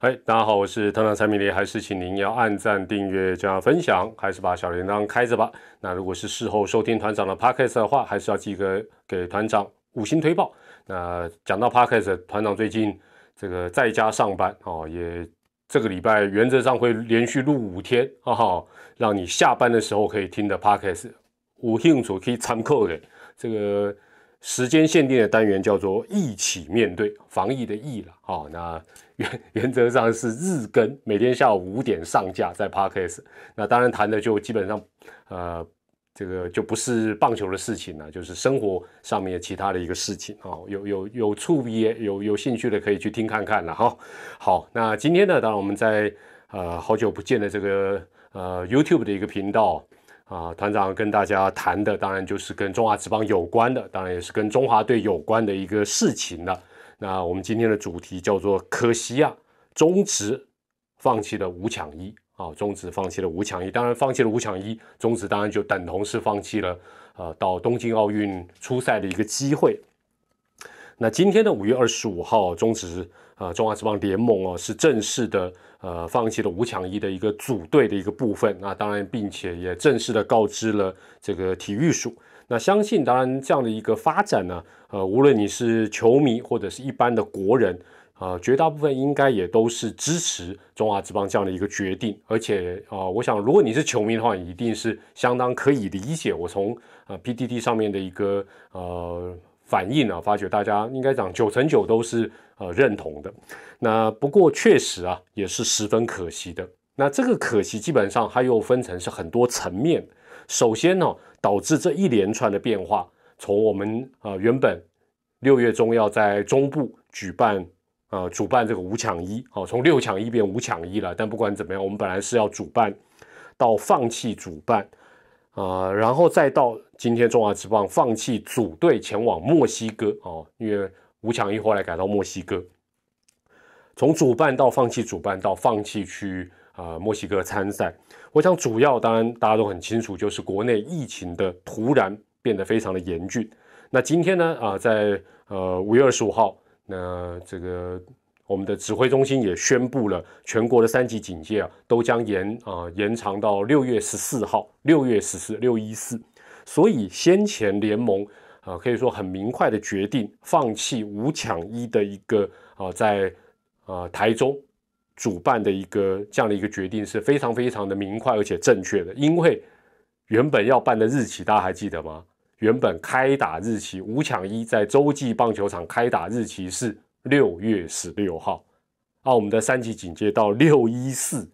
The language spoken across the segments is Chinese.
嗨，大家好，我是团长蔡明黎，还是请您要按赞、订阅、加分享，还是把小铃铛开着吧。那如果是事后收听团长的 podcast 的话，还是要记得给团长五星推报。那讲到 podcast，团长最近这个在家上班哦，也这个礼拜原则上会连续录五天，哈哈，让你下班的时候可以听的 podcast，五兴趣可以参考的这个。时间限定的单元叫做“一起面对防疫”的“疫”了，好，那原 原则上是日更，每天下午五点上架在 Podcast。那当然谈的就基本上，呃，这个就不是棒球的事情了，就是生活上面其他的一个事情哦。有有有触笔有有兴趣的可以去听看看了哈。好，那今天呢，当然我们在呃好久不见的这个呃 YouTube 的一个频道。啊，团长跟大家谈的当然就是跟中华职棒有关的，当然也是跟中华队有关的一个事情了。那我们今天的主题叫做“可惜啊，中职放弃了五抢一”。啊，中职放弃了五抢一，当然放弃了五抢一，中职当然就等同是放弃了呃到东京奥运出赛的一个机会。那今天的五月二十五号，中职啊中华职棒联盟啊是正式的。呃，放弃了五抢一的一个组队的一个部分，那当然，并且也正式的告知了这个体育署。那相信，当然这样的一个发展呢，呃，无论你是球迷或者是一般的国人，呃，绝大部分应该也都是支持中华职棒这样的一个决定。而且，啊，我想，如果你是球迷的话，一定是相当可以理解。我从呃 PDD 上面的一个呃反应啊，发觉大家应该讲九成九都是。呃，认同的。那不过确实啊，也是十分可惜的。那这个可惜，基本上它又分成是很多层面。首先呢，导致这一连串的变化，从我们呃原本六月中要在中部举办呃主办这个五抢一，好，从六抢一变五抢一了。但不管怎么样，我们本来是要主办，到放弃主办，啊，然后再到今天中华职棒放弃组队前往墨西哥哦，因为。五强一后来改到墨西哥，从主办到放弃主办到放弃去啊墨西哥参赛，我想主要当然大家都很清楚，就是国内疫情的突然变得非常的严峻。那今天呢啊，在呃五月二十五号，那这个我们的指挥中心也宣布了，全国的三级警戒啊都将延啊延长到六月十四号，六月十四六一四。所以先前联盟。啊，可以说很明快的决定，放弃五抢一的一个啊，在啊台中主办的一个这样的一个决定是非常非常的明快而且正确的。因为原本要办的日期大家还记得吗？原本开打日期五抢一在洲际棒球场开打日期是六月十六号，啊，我们的三级警戒到六一四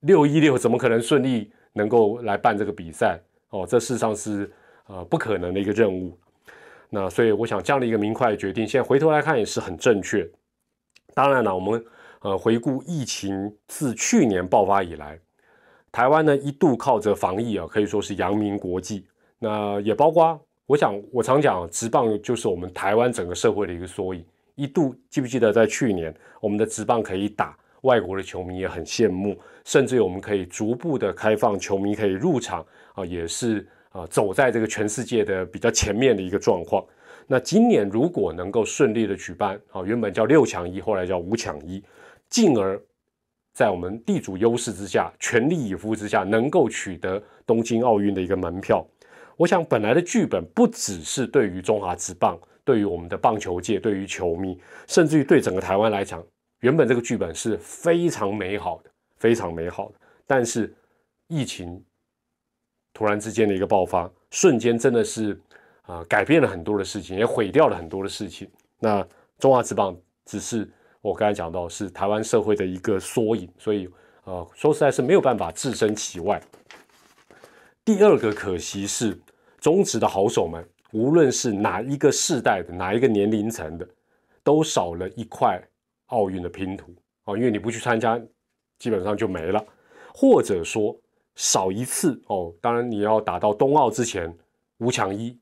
六一六，怎么可能顺利能够来办这个比赛？哦，这事实上是呃不可能的一个任务。那所以我想这样的一个明快的决定，现在回头来看也是很正确。当然了，我们呃回顾疫情自去年爆发以来，台湾呢一度靠着防疫啊，可以说是扬名国际。那也包括我想我常讲，职棒就是我们台湾整个社会的一个缩影。一度记不记得在去年，我们的职棒可以打，外国的球迷也很羡慕，甚至于我们可以逐步的开放球迷可以入场啊，也是。啊，走在这个全世界的比较前面的一个状况。那今年如果能够顺利的举办，啊，原本叫六强一，后来叫五强一，进而，在我们地主优势之下，全力以赴之下，能够取得东京奥运的一个门票。我想，本来的剧本不只是对于中华职棒，对于我们的棒球界，对于球迷，甚至于对整个台湾来讲，原本这个剧本是非常美好的，非常美好的。但是疫情。突然之间的一个爆发，瞬间真的是啊，改变了很多的事情，也毁掉了很多的事情。那中华职棒只是我刚才讲到，是台湾社会的一个缩影，所以呃，说实在是没有办法置身其外。第二个可惜是，中职的好手们，无论是哪一个世代的，哪一个年龄层的，都少了一块奥运的拼图啊，因为你不去参加，基本上就没了，或者说。少一次哦，当然你要打到冬奥之前五强一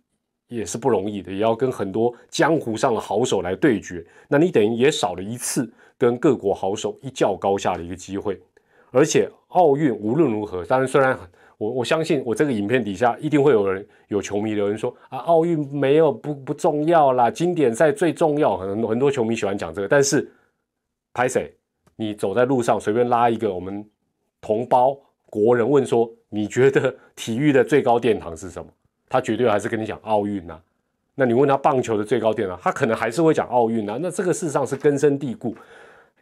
也是不容易的，也要跟很多江湖上的好手来对决。那你等于也少了一次跟各国好手一较高下的一个机会。而且奥运无论如何，当然虽然我我相信我这个影片底下一定会有人有球迷留言说啊，奥运没有不不重要啦，经典赛最重要。很很多球迷喜欢讲这个，但是拍谁？你走在路上随便拉一个我们同胞国人问说，你觉得体育的最高殿堂是什么？他绝对还是跟你讲奥运呐。那你问他棒球的最高殿堂，他可能还是会讲奥运呐。那这个事实上是根深蒂固，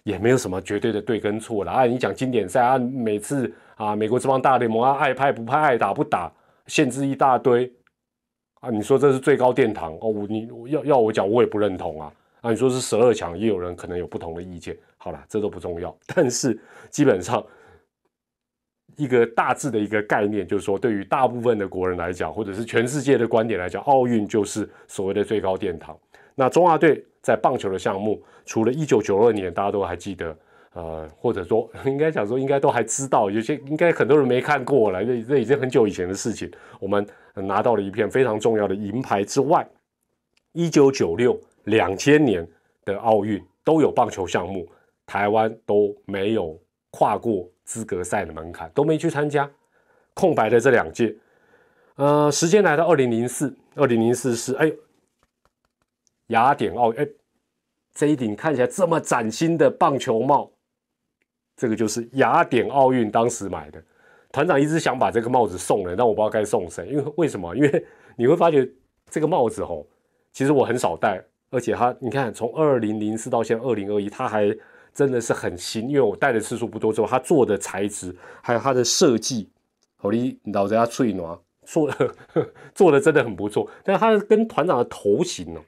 也没有什么绝对的对跟错了啊。你讲经典赛啊，每次啊美国这帮大联盟啊爱拍不拍，爱打不打，限制一大堆啊。你说这是最高殿堂哦？我你要要我讲，我也不认同啊。啊，你说是十二强，也有人可能有不同的意见。好了，这都不重要。但是基本上一个大致的一个概念，就是说，对于大部分的国人来讲，或者是全世界的观点来讲，奥运就是所谓的最高殿堂。那中华队在棒球的项目，除了一九九二年，大家都还记得，呃，或者说应该讲说，应该都还知道，有些应该很多人没看过了，这这已经很久以前的事情。我们拿到了一片非常重要的银牌之外，一九九六。两千年的奥运都有棒球项目，台湾都没有跨过资格赛的门槛，都没去参加。空白的这两届，呃，时间来到二零零四，二零零四是哎，雅典奥哎，这一顶看起来这么崭新的棒球帽，这个就是雅典奥运当时买的。团长一直想把这个帽子送人，但我不知道该送谁，因为为什么？因为 你会发觉这个帽子哦，其实我很少戴。而且它，你看，从二零零四到现在二零二一，它还真的是很新。因为我戴的次数不多，之后它做的材质还有它的设计，好你老家吹暖做做的真的很不错。但是它跟团长的头型哦，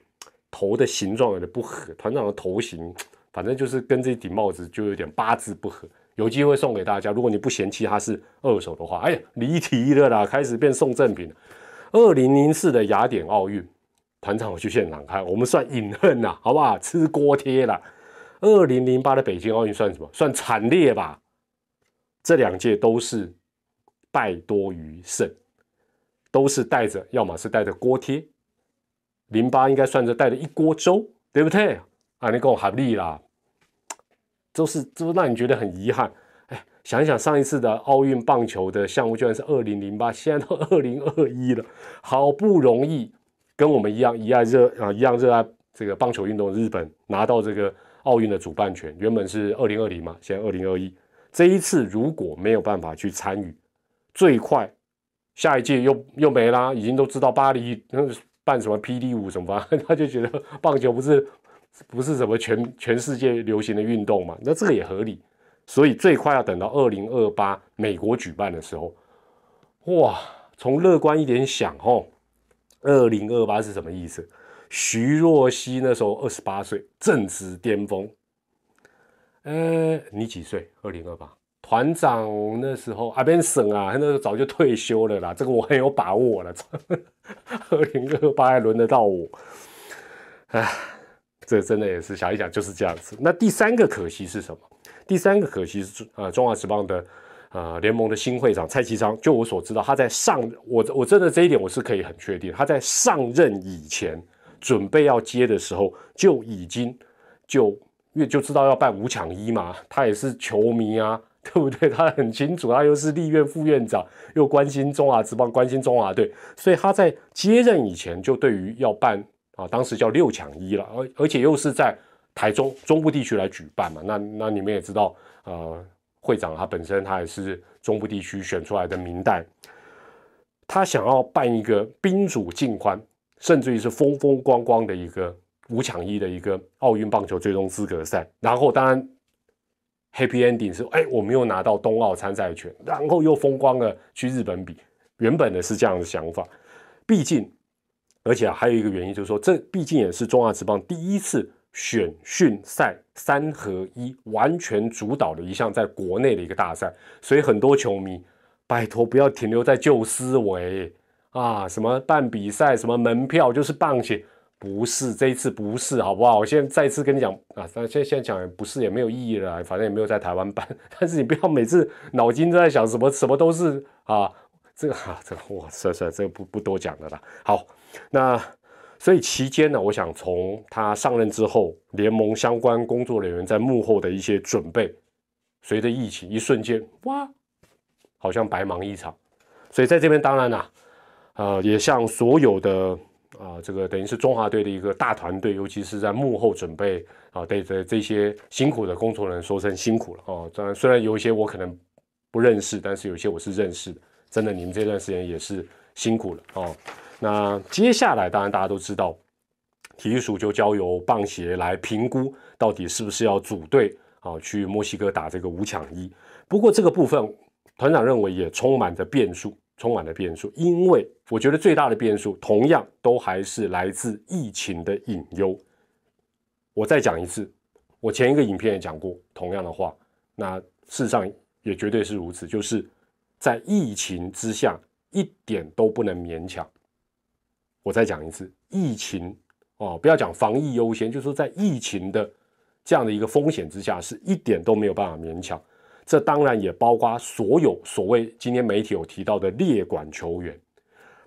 头的形状有点不合。团长的头型，反正就是跟这顶帽子就有点八字不合。有机会送给大家，如果你不嫌弃它是二手的话，哎呀，离题了啦，开始变送赠品。二零零四的雅典奥运。团长，我去现场看，我们算隐恨呐，好不好？吃锅贴了。二零零八的北京奥运算什么？算惨烈吧。这两届都是败多于胜，都是带着，要么是带着锅贴。零八应该算着带着一锅粥，对不对？啊，你跟我合力啦，都是都让你觉得很遗憾。哎，想一想上一次的奥运棒球的项目，居然是二零零八，现在都二零二一了，好不容易。跟我们一样，一样热啊，一样热爱这个棒球运动。日本拿到这个奥运的主办权，原本是二零二零嘛，现在二零二一。这一次如果没有办法去参与，最快下一届又又没啦。已经都知道巴黎办什么 PD 五什么，他就觉得棒球不是不是什么全全世界流行的运动嘛，那这个也合理。所以最快要等到二零二八美国举办的时候，哇，从乐观一点想哦。二零二八是什么意思？徐若曦那时候二十八岁，正值巅峰。呃，你几岁？二零二八，团长那时候阿边省啊，他那时候早就退休了啦。这个我很有把握了。二零二八还轮得到我？哎，这真的也是想一想就是这样子。那第三个可惜是什么？第三个可惜是啊，中华职棒的。啊，联盟的新会长蔡其昌，就我所知道，他在上我我真的这一点我是可以很确定，他在上任以前准备要接的时候就已经就因为就知道要办五抢一嘛，他也是球迷啊，对不对？他很清楚，他又是立院副院长，又关心中华职棒，关心中华队，所以他在接任以前就对于要办啊，当时叫六抢一了，而而且又是在台中中部地区来举办嘛，那那你们也知道，呃。会长他本身他也是中部地区选出来的明代，他想要办一个宾主尽欢，甚至于是风风光光的一个五抢一的一个奥运棒球最终资格赛。然后当然 happy ending 是哎，我们又拿到冬奥参赛权，然后又风光的去日本比。原本的是这样的想法，毕竟而且还有一个原因就是说，这毕竟也是中华职棒第一次。选训赛三合一，完全主导的一项在国内的一个大赛，所以很多球迷拜托不要停留在旧思维啊！什么办比赛，什么门票就是棒球，不是这一次不是，好不好？我现在再次跟你讲啊，但现现在讲不是也没有意义了，反正也没有在台湾办。但是你不要每次脑筋都在想什么什么都是啊，这个啊这个哇，算算这个不不多讲了啦。好，那。所以期间呢，我想从他上任之后，联盟相关工作人员在幕后的一些准备，随着疫情一瞬间，哇，好像白忙一场。所以在这边当然啦，呃，也向所有的啊，这个等于是中华队的一个大团队，尤其是在幕后准备啊，对的这些辛苦的工作人员说声辛苦了哦。当然，虽然有一些我可能不认识，但是有些我是认识的。真的，你们这段时间也是辛苦了哦。那接下来，当然大家都知道，体育署就交由棒协来评估，到底是不是要组队啊去墨西哥打这个五抢一。不过这个部分，团长认为也充满着变数。充满了变数，因为我觉得最大的变数同样都还是来自疫情的隐忧。我再讲一次，我前一个影片也讲过同样的话，那事实上也绝对是如此，就是在疫情之下一点都不能勉强。我再讲一次，疫情哦，不要讲防疫优先，就是说在疫情的这样的一个风险之下，是一点都没有办法勉强。这当然也包括所有所谓今天媒体有提到的列管球员，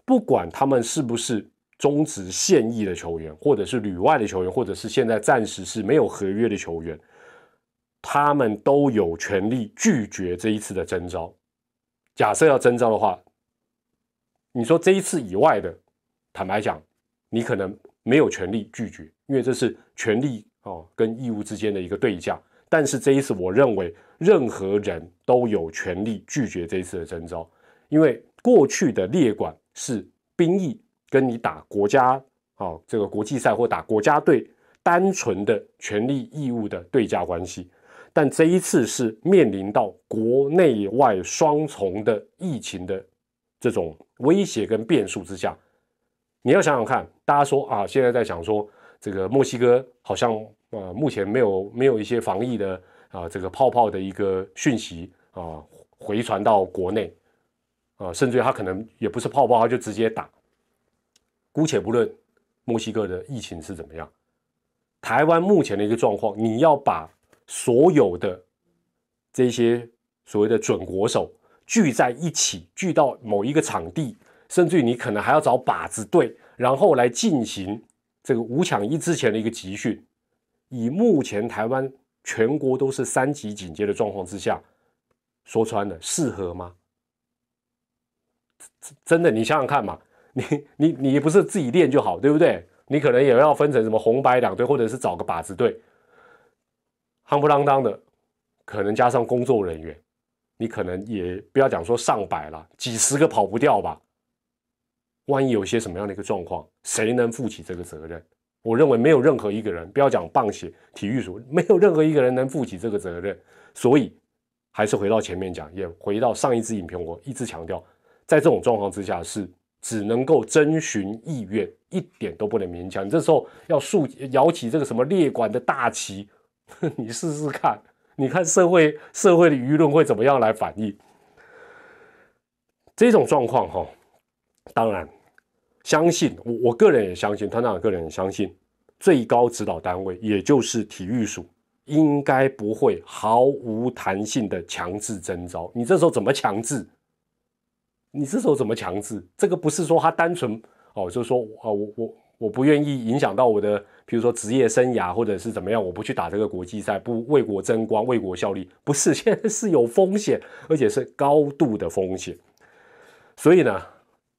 不管他们是不是中职现役的球员，或者是旅外的球员，或者是现在暂时是没有合约的球员，他们都有权利拒绝这一次的征召。假设要征召的话，你说这一次以外的，坦白讲，你可能没有权利拒绝，因为这是权利哦跟义务之间的一个对价。但是这一次，我认为任何人都有权利拒绝这一次的征召，因为过去的列管是兵役跟你打国家啊这个国际赛或打国家队单纯的权利义务的对价关系，但这一次是面临到国内外双重的疫情的这种威胁跟变数之下，你要想想看，大家说啊，现在在想说这个墨西哥好像。呃，目前没有没有一些防疫的啊，这个泡泡的一个讯息啊，回传到国内啊，甚至于他可能也不是泡泡，他就直接打。姑且不论墨西哥的疫情是怎么样，台湾目前的一个状况，你要把所有的这些所谓的准国手聚在一起，聚到某一个场地，甚至于你可能还要找靶子队，然后来进行这个五抢一之前的一个集训。以目前台湾全国都是三级警戒的状况之下，说穿了适合吗？真的，你想想看嘛，你你你不是自己练就好，对不对？你可能也要分成什么红白两队，或者是找个靶子队，夯不啷当的，可能加上工作人员，你可能也不要讲说上百了，几十个跑不掉吧？万一有些什么样的一个状况，谁能负起这个责任？我认为没有任何一个人，不要讲棒协、体育署，没有任何一个人能负起这个责任。所以，还是回到前面讲，也回到上一支影片，我一直强调，在这种状况之下，是只能够征询意愿，一点都不能勉强。你这时候要竖摇起这个什么列管的大旗，你试试看，你看社会社会的舆论会怎么样来反应？这种状况哈，当然。相信我，我个人也相信，团长个人也相信，最高指导单位也就是体育署，应该不会毫无弹性的强制征召。你这时候怎么强制？你这时候怎么强制？这个不是说他单纯哦，就是说啊，我我我不愿意影响到我的，比如说职业生涯或者是怎么样，我不去打这个国际赛，不为国争光、为国效力，不是，现在是有风险，而且是高度的风险，所以呢。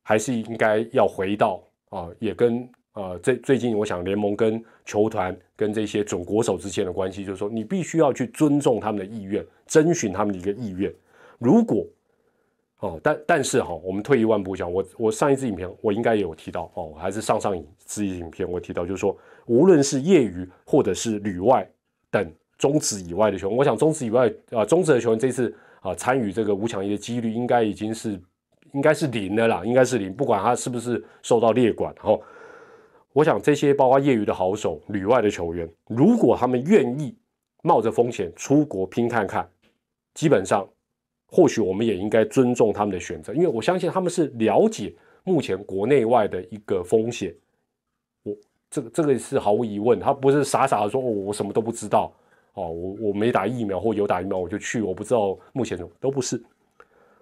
还是应该要回到啊，也跟呃，最最近我想联盟跟球团跟这些准国手之间的关系，就是说你必须要去尊重他们的意愿，征询他们的一个意愿。如果哦，但但是哈，我们退一万步讲，我我上一支影片我应该也有提到哦，还是上上一支影片我提到，就是说无论是业余或者是旅外等中职以外的球员，我想中职以外啊，中职的球员这次啊参与这个五强一的几率应该已经是。应该是零的啦，应该是零，不管他是不是受到列管。然后，我想这些包括业余的好手、旅外的球员，如果他们愿意冒着风险出国拼看看，基本上或许我们也应该尊重他们的选择，因为我相信他们是了解目前国内外的一个风险。我这个这个是毫无疑问，他不是傻傻的说哦，我什么都不知道哦，我我没打疫苗或有打疫苗我就去，我不知道目前都不是。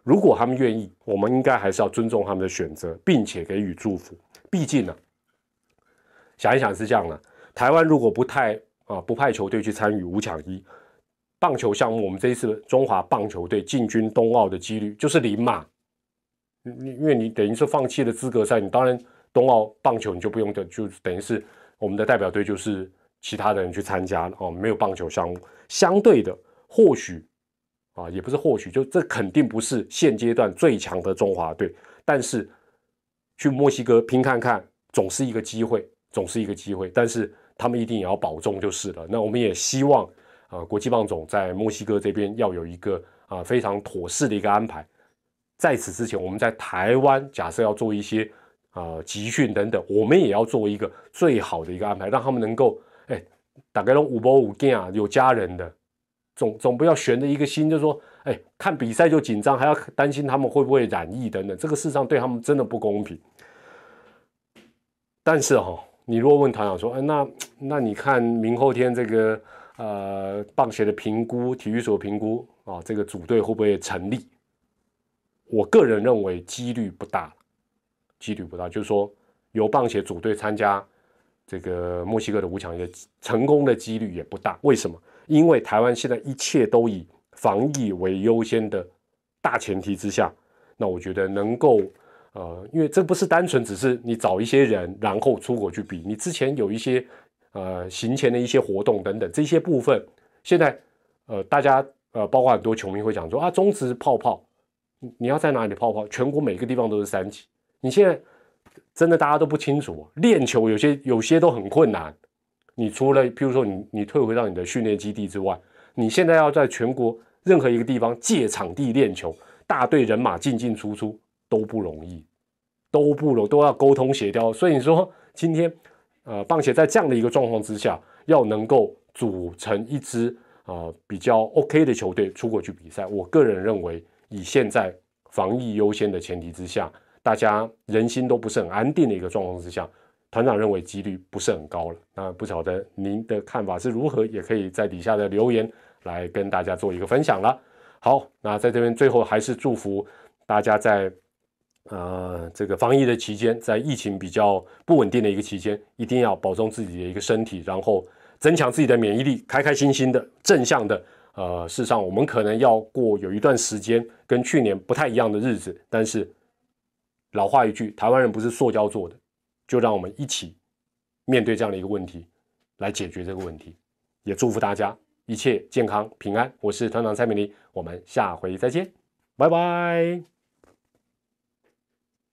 如果他们愿意，我们应该还是要尊重他们的选择，并且给予祝福。毕竟呢，想一想是这样的：台湾如果不太啊不派球队去参与五抢一棒球项目，我们这一次中华棒球队进军冬奥的几率就是零嘛。你因为你等于是放弃了资格赛，你当然冬奥棒球你就不用的，就等于是我们的代表队就是其他的人去参加了哦，没有棒球项目。相对的，或许啊，也不是或许，就这肯定不是现阶段最强的中华队，但是去墨西哥拼看看，总是一个机会，总是一个机会。但是他们一定也要保重就是了。那我们也希望啊，国际棒总在墨西哥这边要有一个啊非常妥适的一个安排。在此之前，我们在台湾假设要做一些啊集训等等，我们也要做一个最好的一个安排，让他们能够哎，大概都五波五件啊，有家人的，总总不要悬着一个心，就说哎看比赛就紧张，还要担心他们会不会染疫等等，这个事实上对他们真的不公平。但是哈，你如果问团长说，哎那那你看明后天这个呃棒协的评估，体育所评估啊，这个组队会不会成立？我个人认为几率不大，几率不大，就是说由棒协组队参加这个墨西哥的五强也，成功的几率也不大。为什么？因为台湾现在一切都以防疫为优先的大前提之下，那我觉得能够呃，因为这不是单纯只是你找一些人然后出国去比，你之前有一些呃行前的一些活动等等这些部分，现在呃大家呃包括很多球迷会讲说啊中职泡泡。你要在哪里泡泡？全国每个地方都是三级。你现在真的大家都不清楚，练球有些有些都很困难。你除了譬如说你你退回到你的训练基地之外，你现在要在全国任何一个地方借场地练球，大队人马进进出出都不容易，都不容都要沟通协调。所以你说今天呃，棒协在这样的一个状况之下，要能够组成一支呃比较 OK 的球队出国去比赛，我个人认为。以现在防疫优先的前提之下，大家人心都不是很安定的一个状况之下，团长认为几率不是很高了。那不晓得您的看法是如何，也可以在底下的留言来跟大家做一个分享了。好，那在这边最后还是祝福大家在呃这个防疫的期间，在疫情比较不稳定的一个期间，一定要保重自己的一个身体，然后增强自己的免疫力，开开心心的正向的。呃，事实上，我们可能要过有一段时间跟去年不太一样的日子，但是老话一句，台湾人不是塑胶做的，就让我们一起面对这样的一个问题，来解决这个问题。也祝福大家一切健康平安。我是团长蔡美丽，我们下回再见，拜拜。